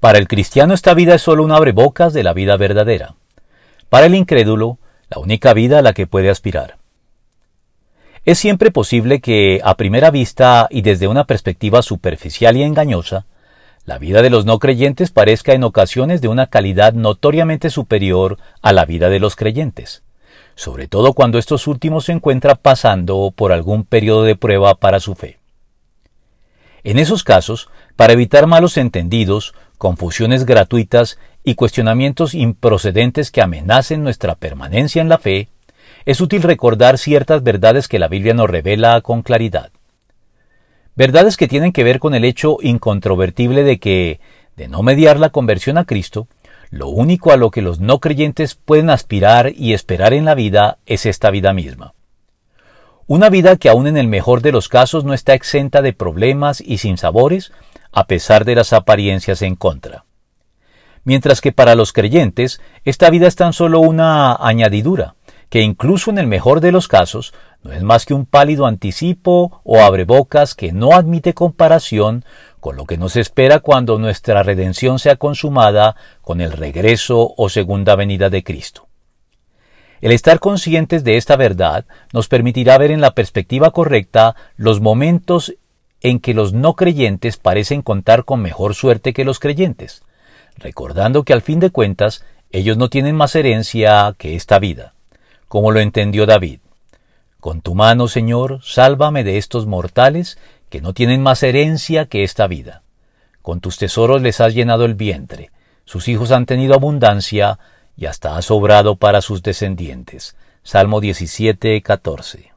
Para el cristiano esta vida es solo un abrebocas de la vida verdadera. Para el incrédulo, la única vida a la que puede aspirar. Es siempre posible que, a primera vista y desde una perspectiva superficial y engañosa, la vida de los no creyentes parezca en ocasiones de una calidad notoriamente superior a la vida de los creyentes, sobre todo cuando estos últimos se encuentran pasando por algún periodo de prueba para su fe. En esos casos, para evitar malos entendidos, confusiones gratuitas y cuestionamientos improcedentes que amenacen nuestra permanencia en la fe, es útil recordar ciertas verdades que la Biblia nos revela con claridad. Verdades que tienen que ver con el hecho incontrovertible de que, de no mediar la conversión a Cristo, lo único a lo que los no creyentes pueden aspirar y esperar en la vida es esta vida misma. Una vida que aun en el mejor de los casos no está exenta de problemas y sin sabores, a pesar de las apariencias en contra. Mientras que para los creyentes esta vida es tan solo una añadidura, que incluso en el mejor de los casos no es más que un pálido anticipo o abrebocas que no admite comparación con lo que nos espera cuando nuestra redención sea consumada con el regreso o segunda venida de Cristo. El estar conscientes de esta verdad nos permitirá ver en la perspectiva correcta los momentos en que los no creyentes parecen contar con mejor suerte que los creyentes, recordando que al fin de cuentas ellos no tienen más herencia que esta vida, como lo entendió David. Con tu mano, Señor, sálvame de estos mortales que no tienen más herencia que esta vida. Con tus tesoros les has llenado el vientre, sus hijos han tenido abundancia, y hasta ha sobrado para sus descendientes. Salmo 17, 14.